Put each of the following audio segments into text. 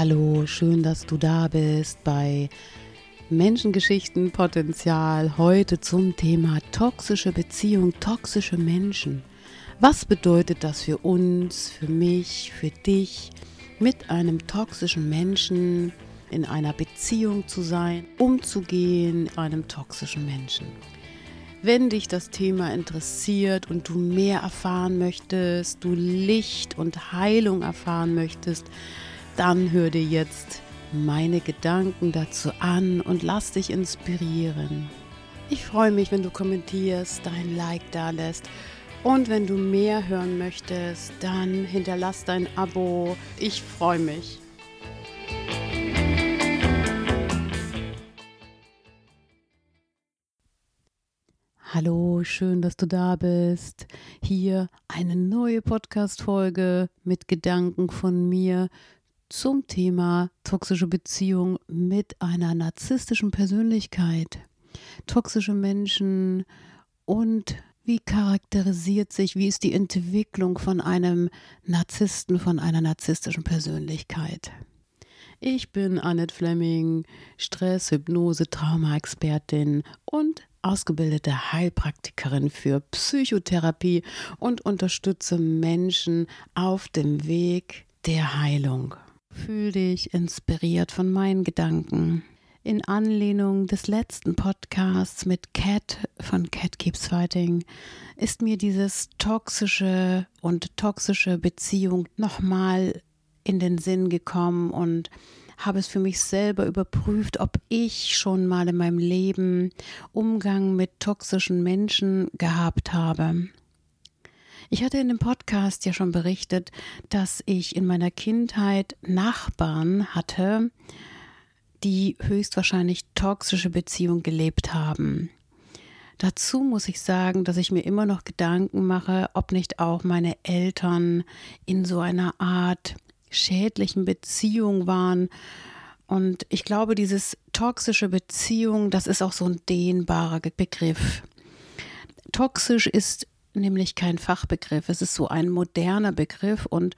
Hallo, schön, dass du da bist bei Menschengeschichten Potenzial. Heute zum Thema toxische Beziehung, toxische Menschen. Was bedeutet das für uns, für mich, für dich, mit einem toxischen Menschen in einer Beziehung zu sein, umzugehen, einem toxischen Menschen? Wenn dich das Thema interessiert und du mehr erfahren möchtest, du Licht und Heilung erfahren möchtest, dann hör dir jetzt meine Gedanken dazu an und lass dich inspirieren. Ich freue mich, wenn du kommentierst, dein Like da lässt und wenn du mehr hören möchtest, dann hinterlass dein Abo. Ich freue mich. Hallo, schön, dass du da bist. Hier eine neue Podcast-Folge mit Gedanken von mir zum Thema toxische Beziehung mit einer narzisstischen Persönlichkeit. Toxische Menschen und wie charakterisiert sich, wie ist die Entwicklung von einem Narzissten, von einer narzisstischen Persönlichkeit? Ich bin Annette Fleming, Stress, Hypnose, Trauma-Expertin und ausgebildete Heilpraktikerin für Psychotherapie und unterstütze Menschen auf dem Weg der Heilung. Fühl dich inspiriert von meinen Gedanken. In Anlehnung des letzten Podcasts mit Cat von Cat Keeps Fighting ist mir dieses toxische und toxische Beziehung nochmal in den Sinn gekommen und habe es für mich selber überprüft, ob ich schon mal in meinem Leben Umgang mit toxischen Menschen gehabt habe. Ich hatte in dem Podcast ja schon berichtet, dass ich in meiner Kindheit Nachbarn hatte, die höchstwahrscheinlich toxische Beziehungen gelebt haben. Dazu muss ich sagen, dass ich mir immer noch Gedanken mache, ob nicht auch meine Eltern in so einer Art schädlichen Beziehung waren. Und ich glaube, dieses toxische Beziehung, das ist auch so ein dehnbarer Begriff. Toxisch ist nämlich kein Fachbegriff, es ist so ein moderner Begriff und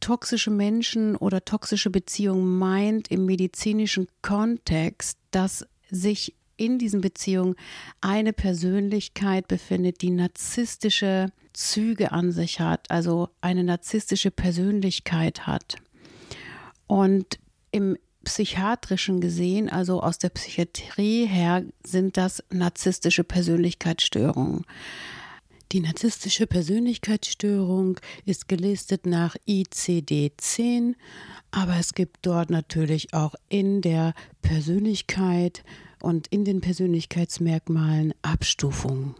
toxische Menschen oder toxische Beziehungen meint im medizinischen Kontext, dass sich in diesen Beziehungen eine Persönlichkeit befindet, die narzisstische Züge an sich hat, also eine narzisstische Persönlichkeit hat. Und im psychiatrischen gesehen, also aus der Psychiatrie her, sind das narzisstische Persönlichkeitsstörungen. Die narzisstische Persönlichkeitsstörung ist gelistet nach ICD-10, aber es gibt dort natürlich auch in der Persönlichkeit und in den Persönlichkeitsmerkmalen Abstufungen.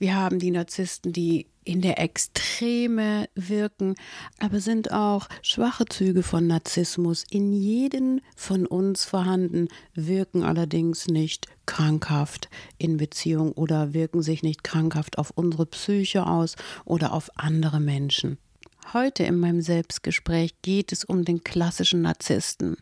Wir haben die Narzissten, die in der Extreme wirken, aber sind auch schwache Züge von Narzissmus in jedem von uns vorhanden, wirken allerdings nicht krankhaft in Beziehung oder wirken sich nicht krankhaft auf unsere Psyche aus oder auf andere Menschen. Heute in meinem Selbstgespräch geht es um den klassischen Narzissten.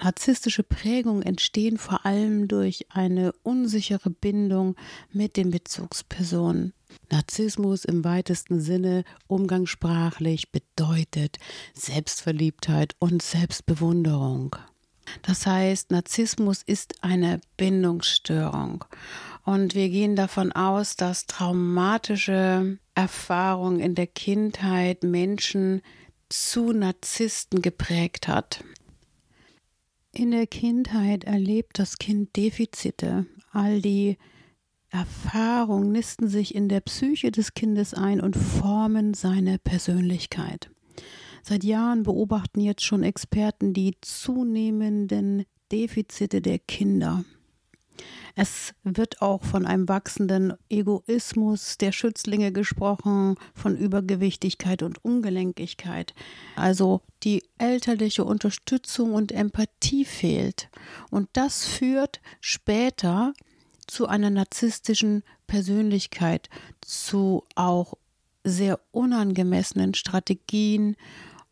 Narzisstische Prägungen entstehen vor allem durch eine unsichere Bindung mit den Bezugspersonen. Narzissmus im weitesten Sinne umgangssprachlich bedeutet Selbstverliebtheit und Selbstbewunderung. Das heißt, Narzissmus ist eine Bindungsstörung. Und wir gehen davon aus, dass traumatische Erfahrungen in der Kindheit Menschen zu Narzissten geprägt hat. In der Kindheit erlebt das Kind Defizite. All die Erfahrungen nisten sich in der Psyche des Kindes ein und formen seine Persönlichkeit. Seit Jahren beobachten jetzt schon Experten die zunehmenden Defizite der Kinder. Es wird auch von einem wachsenden Egoismus der Schützlinge gesprochen, von Übergewichtigkeit und Ungelenkigkeit. Also die elterliche Unterstützung und Empathie fehlt. Und das führt später zu einer narzisstischen Persönlichkeit, zu auch sehr unangemessenen Strategien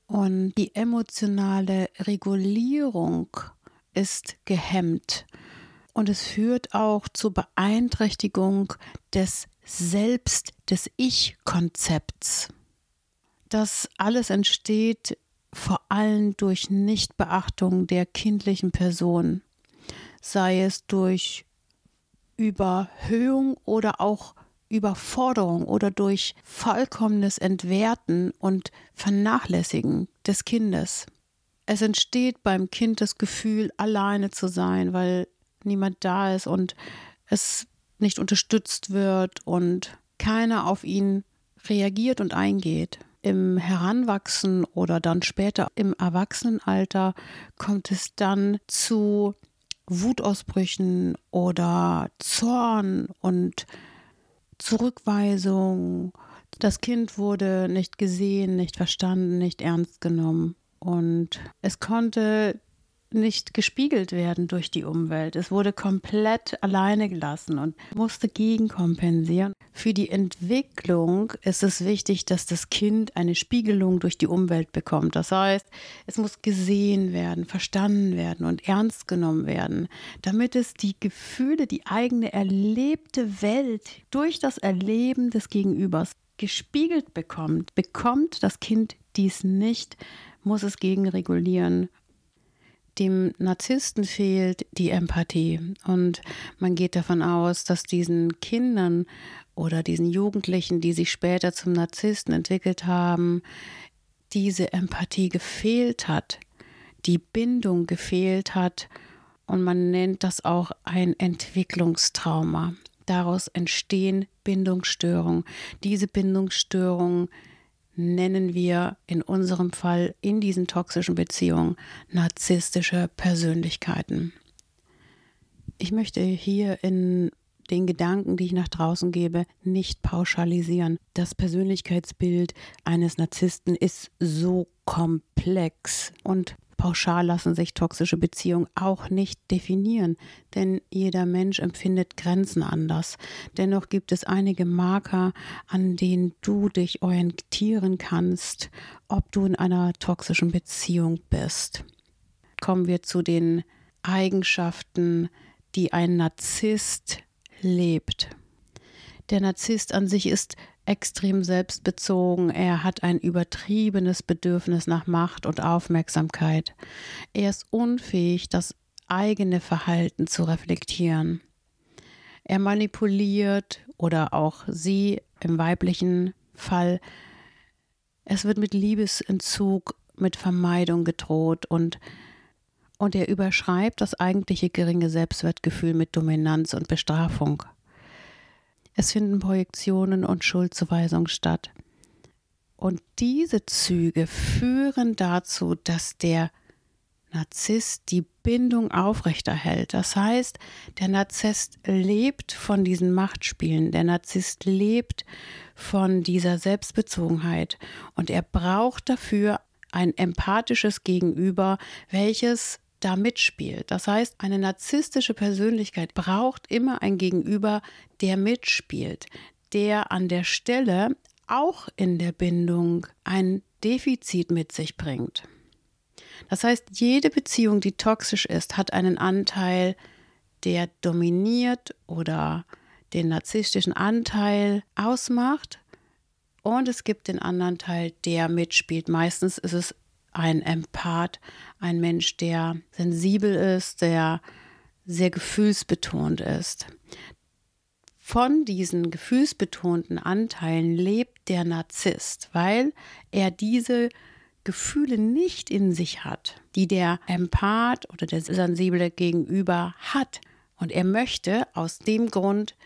und die emotionale Regulierung ist gehemmt und es führt auch zur Beeinträchtigung des Selbst, des Ich-Konzepts. Das alles entsteht vor allem durch Nichtbeachtung der kindlichen Person, sei es durch Überhöhung oder auch Überforderung oder durch vollkommenes Entwerten und Vernachlässigen des Kindes. Es entsteht beim Kind das Gefühl, alleine zu sein, weil niemand da ist und es nicht unterstützt wird und keiner auf ihn reagiert und eingeht. Im Heranwachsen oder dann später im Erwachsenenalter kommt es dann zu Wutausbrüchen oder Zorn und Zurückweisung. Das Kind wurde nicht gesehen, nicht verstanden, nicht ernst genommen. Und es konnte nicht gespiegelt werden durch die Umwelt. Es wurde komplett alleine gelassen und musste gegenkompensieren. Für die Entwicklung ist es wichtig, dass das Kind eine Spiegelung durch die Umwelt bekommt. Das heißt, es muss gesehen werden, verstanden werden und ernst genommen werden, damit es die Gefühle, die eigene erlebte Welt durch das Erleben des Gegenübers gespiegelt bekommt. Bekommt das Kind dies nicht, muss es gegenregulieren dem Narzissten fehlt die Empathie und man geht davon aus, dass diesen Kindern oder diesen Jugendlichen, die sich später zum Narzissten entwickelt haben, diese Empathie gefehlt hat, die Bindung gefehlt hat und man nennt das auch ein Entwicklungstrauma. Daraus entstehen Bindungsstörungen. Diese Bindungsstörungen nennen wir in unserem Fall in diesen toxischen Beziehungen narzisstische Persönlichkeiten. Ich möchte hier in den Gedanken, die ich nach draußen gebe, nicht pauschalisieren. Das Persönlichkeitsbild eines Narzissten ist so komplex und pauschal lassen sich toxische Beziehungen auch nicht definieren, denn jeder Mensch empfindet Grenzen anders. Dennoch gibt es einige Marker, an denen du dich orientieren kannst, ob du in einer toxischen Beziehung bist. Kommen wir zu den Eigenschaften, die ein Narzisst lebt. Der Narzisst an sich ist extrem selbstbezogen, er hat ein übertriebenes Bedürfnis nach Macht und Aufmerksamkeit. Er ist unfähig, das eigene Verhalten zu reflektieren. Er manipuliert oder auch sie im weiblichen Fall. Es wird mit Liebesentzug, mit Vermeidung gedroht und und er überschreibt das eigentliche geringe Selbstwertgefühl mit Dominanz und Bestrafung. Es finden Projektionen und Schuldzuweisungen statt. Und diese Züge führen dazu, dass der Narzisst die Bindung aufrechterhält. Das heißt, der Narzisst lebt von diesen Machtspielen, der Narzisst lebt von dieser Selbstbezogenheit und er braucht dafür ein empathisches Gegenüber, welches da mitspielt. Das heißt, eine narzisstische Persönlichkeit braucht immer ein Gegenüber, der mitspielt, der an der Stelle auch in der Bindung ein Defizit mit sich bringt. Das heißt, jede Beziehung, die toxisch ist, hat einen Anteil, der dominiert oder den narzisstischen Anteil ausmacht. Und es gibt den anderen Teil, der mitspielt. Meistens ist es ein Empath, ein Mensch, der sensibel ist, der sehr gefühlsbetont ist. Von diesen gefühlsbetonten Anteilen lebt der Narzisst, weil er diese Gefühle nicht in sich hat, die der Empath oder der sensible Gegenüber hat. Und er möchte aus dem Grund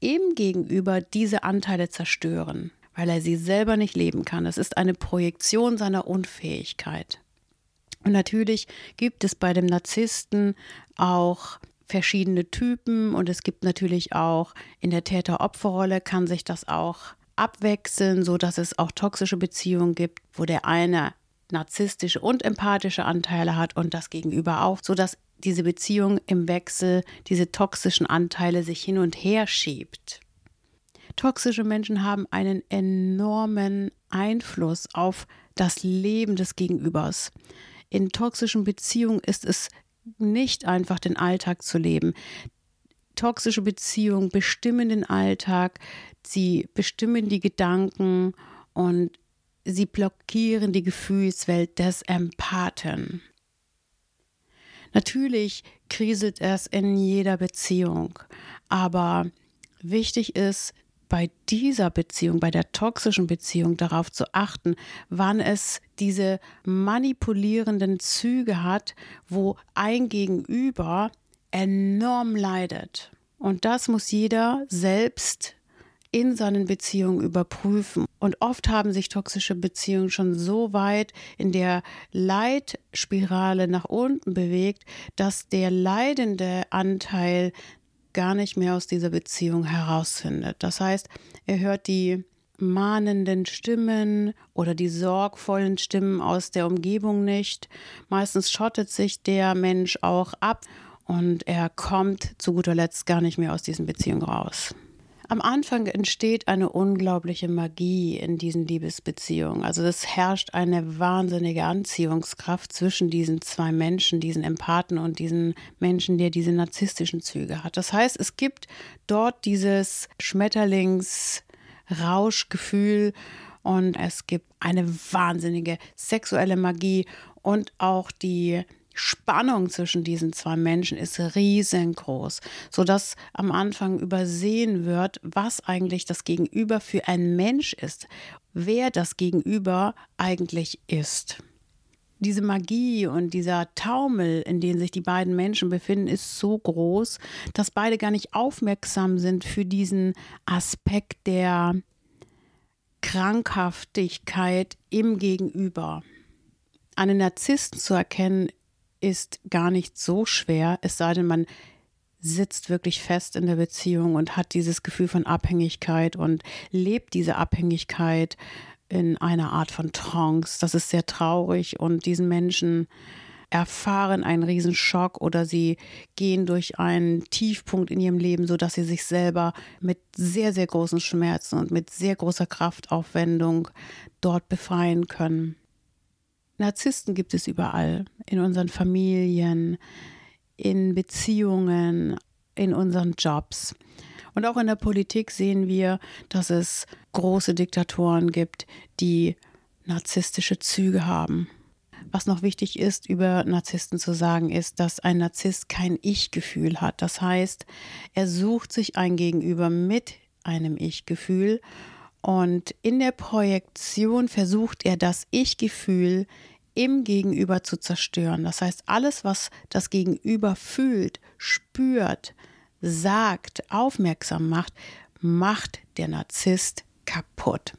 eben gegenüber diese Anteile zerstören weil er sie selber nicht leben kann. Es ist eine Projektion seiner Unfähigkeit. Und natürlich gibt es bei dem Narzissten auch verschiedene Typen und es gibt natürlich auch in der Täter-Opfer-Rolle kann sich das auch abwechseln, so dass es auch toxische Beziehungen gibt, wo der eine narzisstische und empathische Anteile hat und das Gegenüber auch, so dass diese Beziehung im Wechsel diese toxischen Anteile sich hin und her schiebt. Toxische Menschen haben einen enormen Einfluss auf das Leben des Gegenübers. In toxischen Beziehungen ist es nicht einfach, den Alltag zu leben. Toxische Beziehungen bestimmen den Alltag, sie bestimmen die Gedanken und sie blockieren die Gefühlswelt des Empathen. Natürlich kriselt es in jeder Beziehung, aber wichtig ist, bei dieser Beziehung, bei der toxischen Beziehung darauf zu achten, wann es diese manipulierenden Züge hat, wo ein Gegenüber enorm leidet. Und das muss jeder selbst in seinen Beziehungen überprüfen. Und oft haben sich toxische Beziehungen schon so weit in der Leitspirale nach unten bewegt, dass der leidende Anteil gar nicht mehr aus dieser Beziehung herausfindet. Das heißt, er hört die mahnenden Stimmen oder die sorgvollen Stimmen aus der Umgebung nicht. Meistens schottet sich der Mensch auch ab und er kommt zu guter Letzt gar nicht mehr aus diesen Beziehungen raus. Am Anfang entsteht eine unglaubliche Magie in diesen Liebesbeziehungen. Also es herrscht eine wahnsinnige Anziehungskraft zwischen diesen zwei Menschen, diesen Empathen und diesen Menschen, der diese narzisstischen Züge hat. Das heißt, es gibt dort dieses Schmetterlingsrauschgefühl und es gibt eine wahnsinnige sexuelle Magie und auch die Spannung zwischen diesen zwei Menschen ist riesengroß, sodass am Anfang übersehen wird, was eigentlich das Gegenüber für ein Mensch ist, wer das Gegenüber eigentlich ist. Diese Magie und dieser Taumel, in dem sich die beiden Menschen befinden, ist so groß, dass beide gar nicht aufmerksam sind für diesen Aspekt der Krankhaftigkeit im Gegenüber. Einen Narzissten zu erkennen, ist gar nicht so schwer, es sei denn, man sitzt wirklich fest in der Beziehung und hat dieses Gefühl von Abhängigkeit und lebt diese Abhängigkeit in einer Art von Trance. Das ist sehr traurig und diesen Menschen erfahren einen Riesenschock oder sie gehen durch einen Tiefpunkt in ihrem Leben, sodass sie sich selber mit sehr, sehr großen Schmerzen und mit sehr großer Kraftaufwendung dort befreien können. Narzissten gibt es überall, in unseren Familien, in Beziehungen, in unseren Jobs. Und auch in der Politik sehen wir, dass es große Diktatoren gibt, die narzisstische Züge haben. Was noch wichtig ist, über Narzissten zu sagen, ist, dass ein Narzisst kein Ich-Gefühl hat. Das heißt, er sucht sich ein Gegenüber mit einem Ich-Gefühl und in der Projektion versucht er das Ich-Gefühl im Gegenüber zu zerstören. Das heißt, alles, was das Gegenüber fühlt, spürt, sagt, aufmerksam macht, macht der Narzisst kaputt.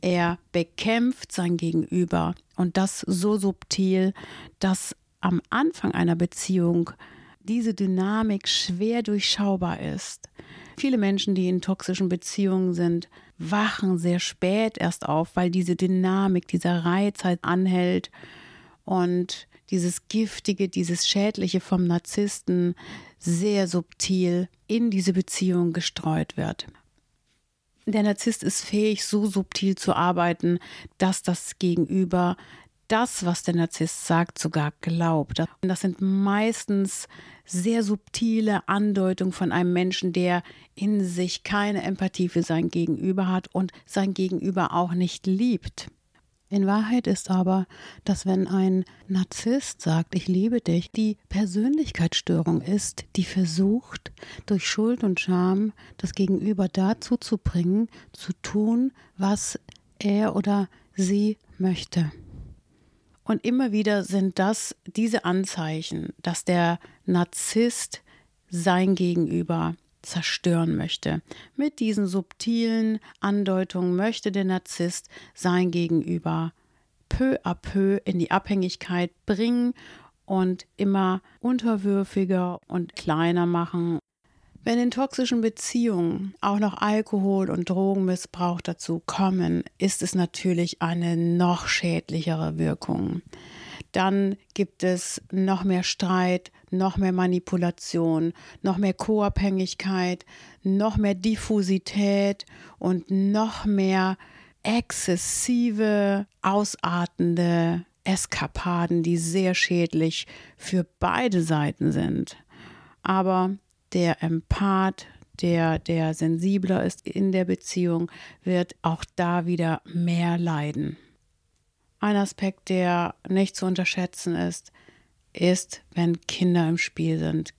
Er bekämpft sein Gegenüber und das so subtil, dass am Anfang einer Beziehung diese Dynamik schwer durchschaubar ist. Viele Menschen, die in toxischen Beziehungen sind, wachen sehr spät erst auf, weil diese Dynamik, dieser Reiz halt anhält und dieses Giftige, dieses Schädliche vom Narzissten sehr subtil in diese Beziehung gestreut wird. Der Narzisst ist fähig, so subtil zu arbeiten, dass das Gegenüber das, was der Narzisst sagt, sogar glaubt. Das sind meistens sehr subtile Andeutungen von einem Menschen, der in sich keine Empathie für sein Gegenüber hat und sein Gegenüber auch nicht liebt. In Wahrheit ist aber, dass wenn ein Narzisst sagt, ich liebe dich, die Persönlichkeitsstörung ist, die versucht, durch Schuld und Scham das Gegenüber dazu zu bringen, zu tun, was er oder sie möchte. Und immer wieder sind das diese Anzeichen, dass der Narzisst sein Gegenüber zerstören möchte. Mit diesen subtilen Andeutungen möchte der Narzisst sein Gegenüber peu à peu in die Abhängigkeit bringen und immer unterwürfiger und kleiner machen wenn in toxischen Beziehungen auch noch Alkohol und Drogenmissbrauch dazu kommen, ist es natürlich eine noch schädlichere Wirkung. Dann gibt es noch mehr Streit, noch mehr Manipulation, noch mehr Co-Abhängigkeit, noch mehr Diffusität und noch mehr exzessive, ausartende Eskapaden, die sehr schädlich für beide Seiten sind. Aber der Empath, der, der sensibler ist in der Beziehung, wird auch da wieder mehr leiden. Ein Aspekt, der nicht zu unterschätzen ist, ist, wenn Kinder im Spiel sind.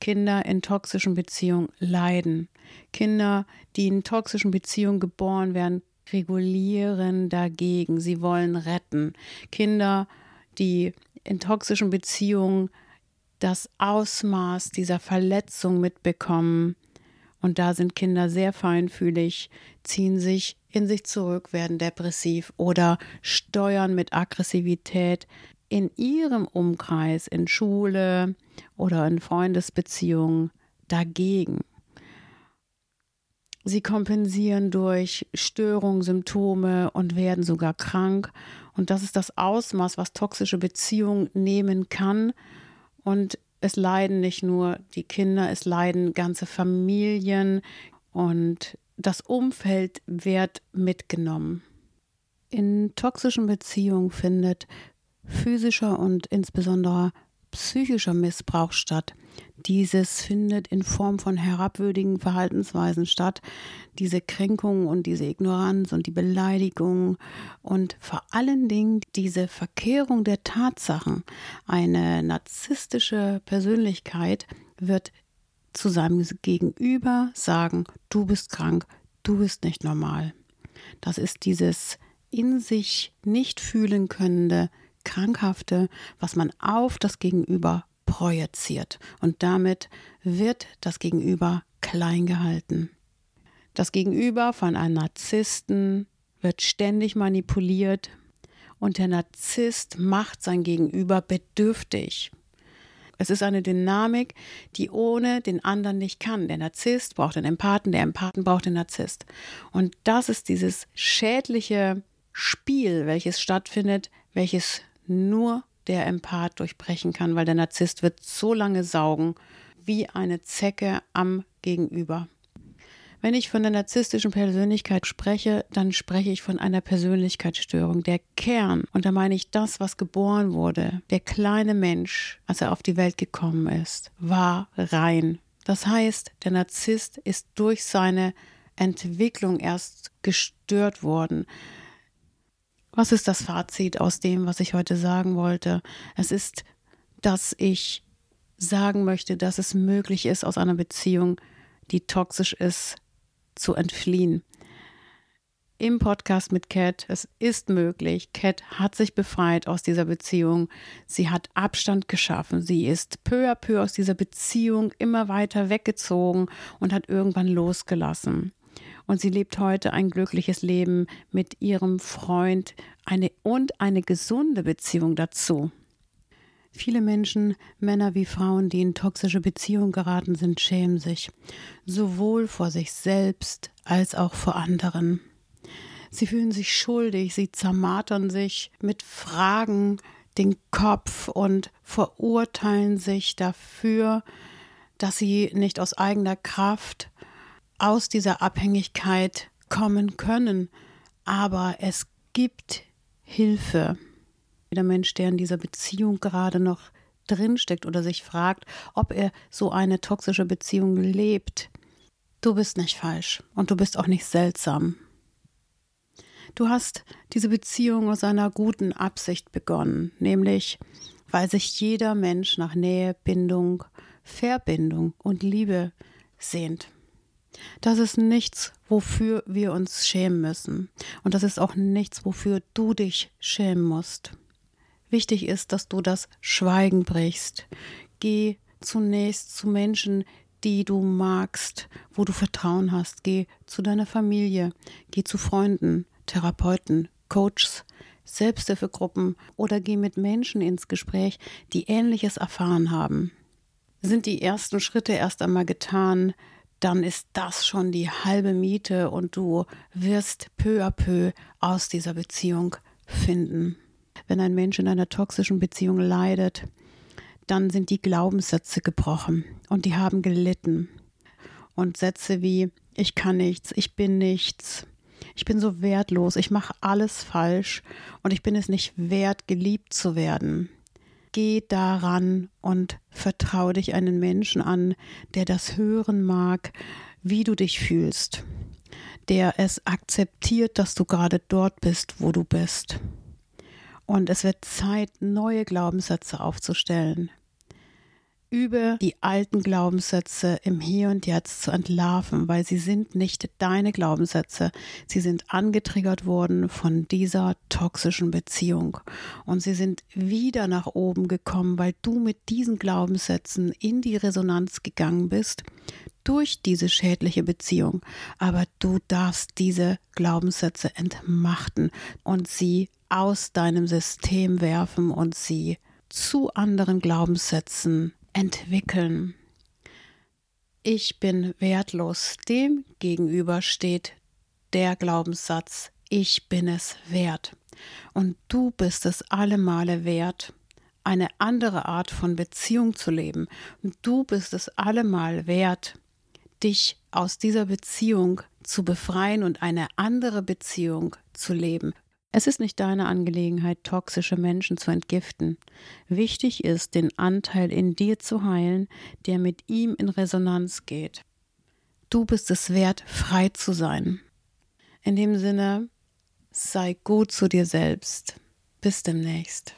Kinder in toxischen Beziehungen leiden. Kinder, die in toxischen Beziehungen geboren werden, regulieren dagegen. Sie wollen retten. Kinder, die in toxischen Beziehungen das Ausmaß dieser Verletzung mitbekommen, und da sind Kinder sehr feinfühlig, ziehen sich in sich zurück, werden depressiv oder steuern mit Aggressivität in ihrem Umkreis, in Schule oder in Freundesbeziehungen dagegen. Sie kompensieren durch Störungen, Symptome und werden sogar krank. Und das ist das Ausmaß, was toxische Beziehungen nehmen kann. Und es leiden nicht nur die Kinder, es leiden ganze Familien und das Umfeld wird mitgenommen. In toxischen Beziehungen findet physischer und insbesondere psychischer Missbrauch statt. Dieses findet in Form von herabwürdigen Verhaltensweisen statt. Diese Kränkung und diese Ignoranz und die Beleidigung und vor allen Dingen diese Verkehrung der Tatsachen. Eine narzisstische Persönlichkeit wird zu seinem Gegenüber sagen, du bist krank, du bist nicht normal. Das ist dieses in sich nicht fühlen könnende, krankhafte, was man auf das Gegenüber projiziert. Und damit wird das Gegenüber klein gehalten. Das Gegenüber von einem Narzissten wird ständig manipuliert und der Narzisst macht sein Gegenüber bedürftig. Es ist eine Dynamik, die ohne den anderen nicht kann. Der Narzisst braucht den Empathen, der Empathen braucht den Narzisst. Und das ist dieses schädliche Spiel, welches stattfindet, welches nur der Empath durchbrechen kann, weil der Narzisst wird so lange saugen wie eine Zecke am Gegenüber. Wenn ich von der narzisstischen Persönlichkeit spreche, dann spreche ich von einer Persönlichkeitsstörung. Der Kern, und da meine ich das, was geboren wurde, der kleine Mensch, als er auf die Welt gekommen ist, war rein. Das heißt, der Narzisst ist durch seine Entwicklung erst gestört worden. Was ist das Fazit aus dem, was ich heute sagen wollte? Es ist, dass ich sagen möchte, dass es möglich ist, aus einer Beziehung, die toxisch ist, zu entfliehen. Im Podcast mit Cat, es ist möglich. Cat hat sich befreit aus dieser Beziehung. Sie hat Abstand geschaffen. Sie ist peu à peu aus dieser Beziehung immer weiter weggezogen und hat irgendwann losgelassen und sie lebt heute ein glückliches Leben mit ihrem Freund eine, und eine gesunde Beziehung dazu. Viele Menschen, Männer wie Frauen, die in toxische Beziehungen geraten sind, schämen sich, sowohl vor sich selbst als auch vor anderen. Sie fühlen sich schuldig, sie zermartern sich mit Fragen den Kopf und verurteilen sich dafür, dass sie nicht aus eigener Kraft aus dieser Abhängigkeit kommen können. Aber es gibt Hilfe. Jeder Mensch, der in dieser Beziehung gerade noch drinsteckt oder sich fragt, ob er so eine toxische Beziehung lebt, du bist nicht falsch und du bist auch nicht seltsam. Du hast diese Beziehung aus einer guten Absicht begonnen, nämlich weil sich jeder Mensch nach Nähe, Bindung, Verbindung und Liebe sehnt. Das ist nichts, wofür wir uns schämen müssen. Und das ist auch nichts, wofür du dich schämen musst. Wichtig ist, dass du das Schweigen brichst. Geh zunächst zu Menschen, die du magst, wo du Vertrauen hast. Geh zu deiner Familie, geh zu Freunden, Therapeuten, Coaches, Selbsthilfegruppen oder geh mit Menschen ins Gespräch, die Ähnliches erfahren haben. Sind die ersten Schritte erst einmal getan, dann ist das schon die halbe Miete und du wirst peu à peu aus dieser Beziehung finden. Wenn ein Mensch in einer toxischen Beziehung leidet, dann sind die Glaubenssätze gebrochen und die haben gelitten. Und Sätze wie ich kann nichts, ich bin nichts, ich bin so wertlos, ich mache alles falsch und ich bin es nicht wert, geliebt zu werden geh daran und vertraue dich einen Menschen an, der das hören mag, wie du dich fühlst, der es akzeptiert, dass du gerade dort bist, wo du bist. Und es wird Zeit, neue Glaubenssätze aufzustellen über die alten Glaubenssätze im Hier und Jetzt zu entlarven, weil sie sind nicht deine Glaubenssätze. Sie sind angetriggert worden von dieser toxischen Beziehung. Und sie sind wieder nach oben gekommen, weil du mit diesen Glaubenssätzen in die Resonanz gegangen bist durch diese schädliche Beziehung. Aber du darfst diese Glaubenssätze entmachten und sie aus deinem System werfen und sie zu anderen Glaubenssätzen entwickeln. Ich bin wertlos. Dem gegenüber steht der Glaubenssatz, ich bin es wert. Und du bist es alle Male wert, eine andere Art von Beziehung zu leben. Und du bist es allemal wert, dich aus dieser Beziehung zu befreien und eine andere Beziehung zu leben. Es ist nicht deine Angelegenheit, toxische Menschen zu entgiften. Wichtig ist, den Anteil in dir zu heilen, der mit ihm in Resonanz geht. Du bist es wert, frei zu sein. In dem Sinne, sei gut zu dir selbst. Bis demnächst.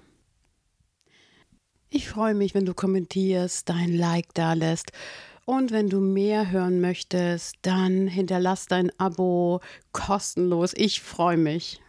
Ich freue mich, wenn du kommentierst, dein Like da lässt. Und wenn du mehr hören möchtest, dann hinterlass dein Abo kostenlos. Ich freue mich.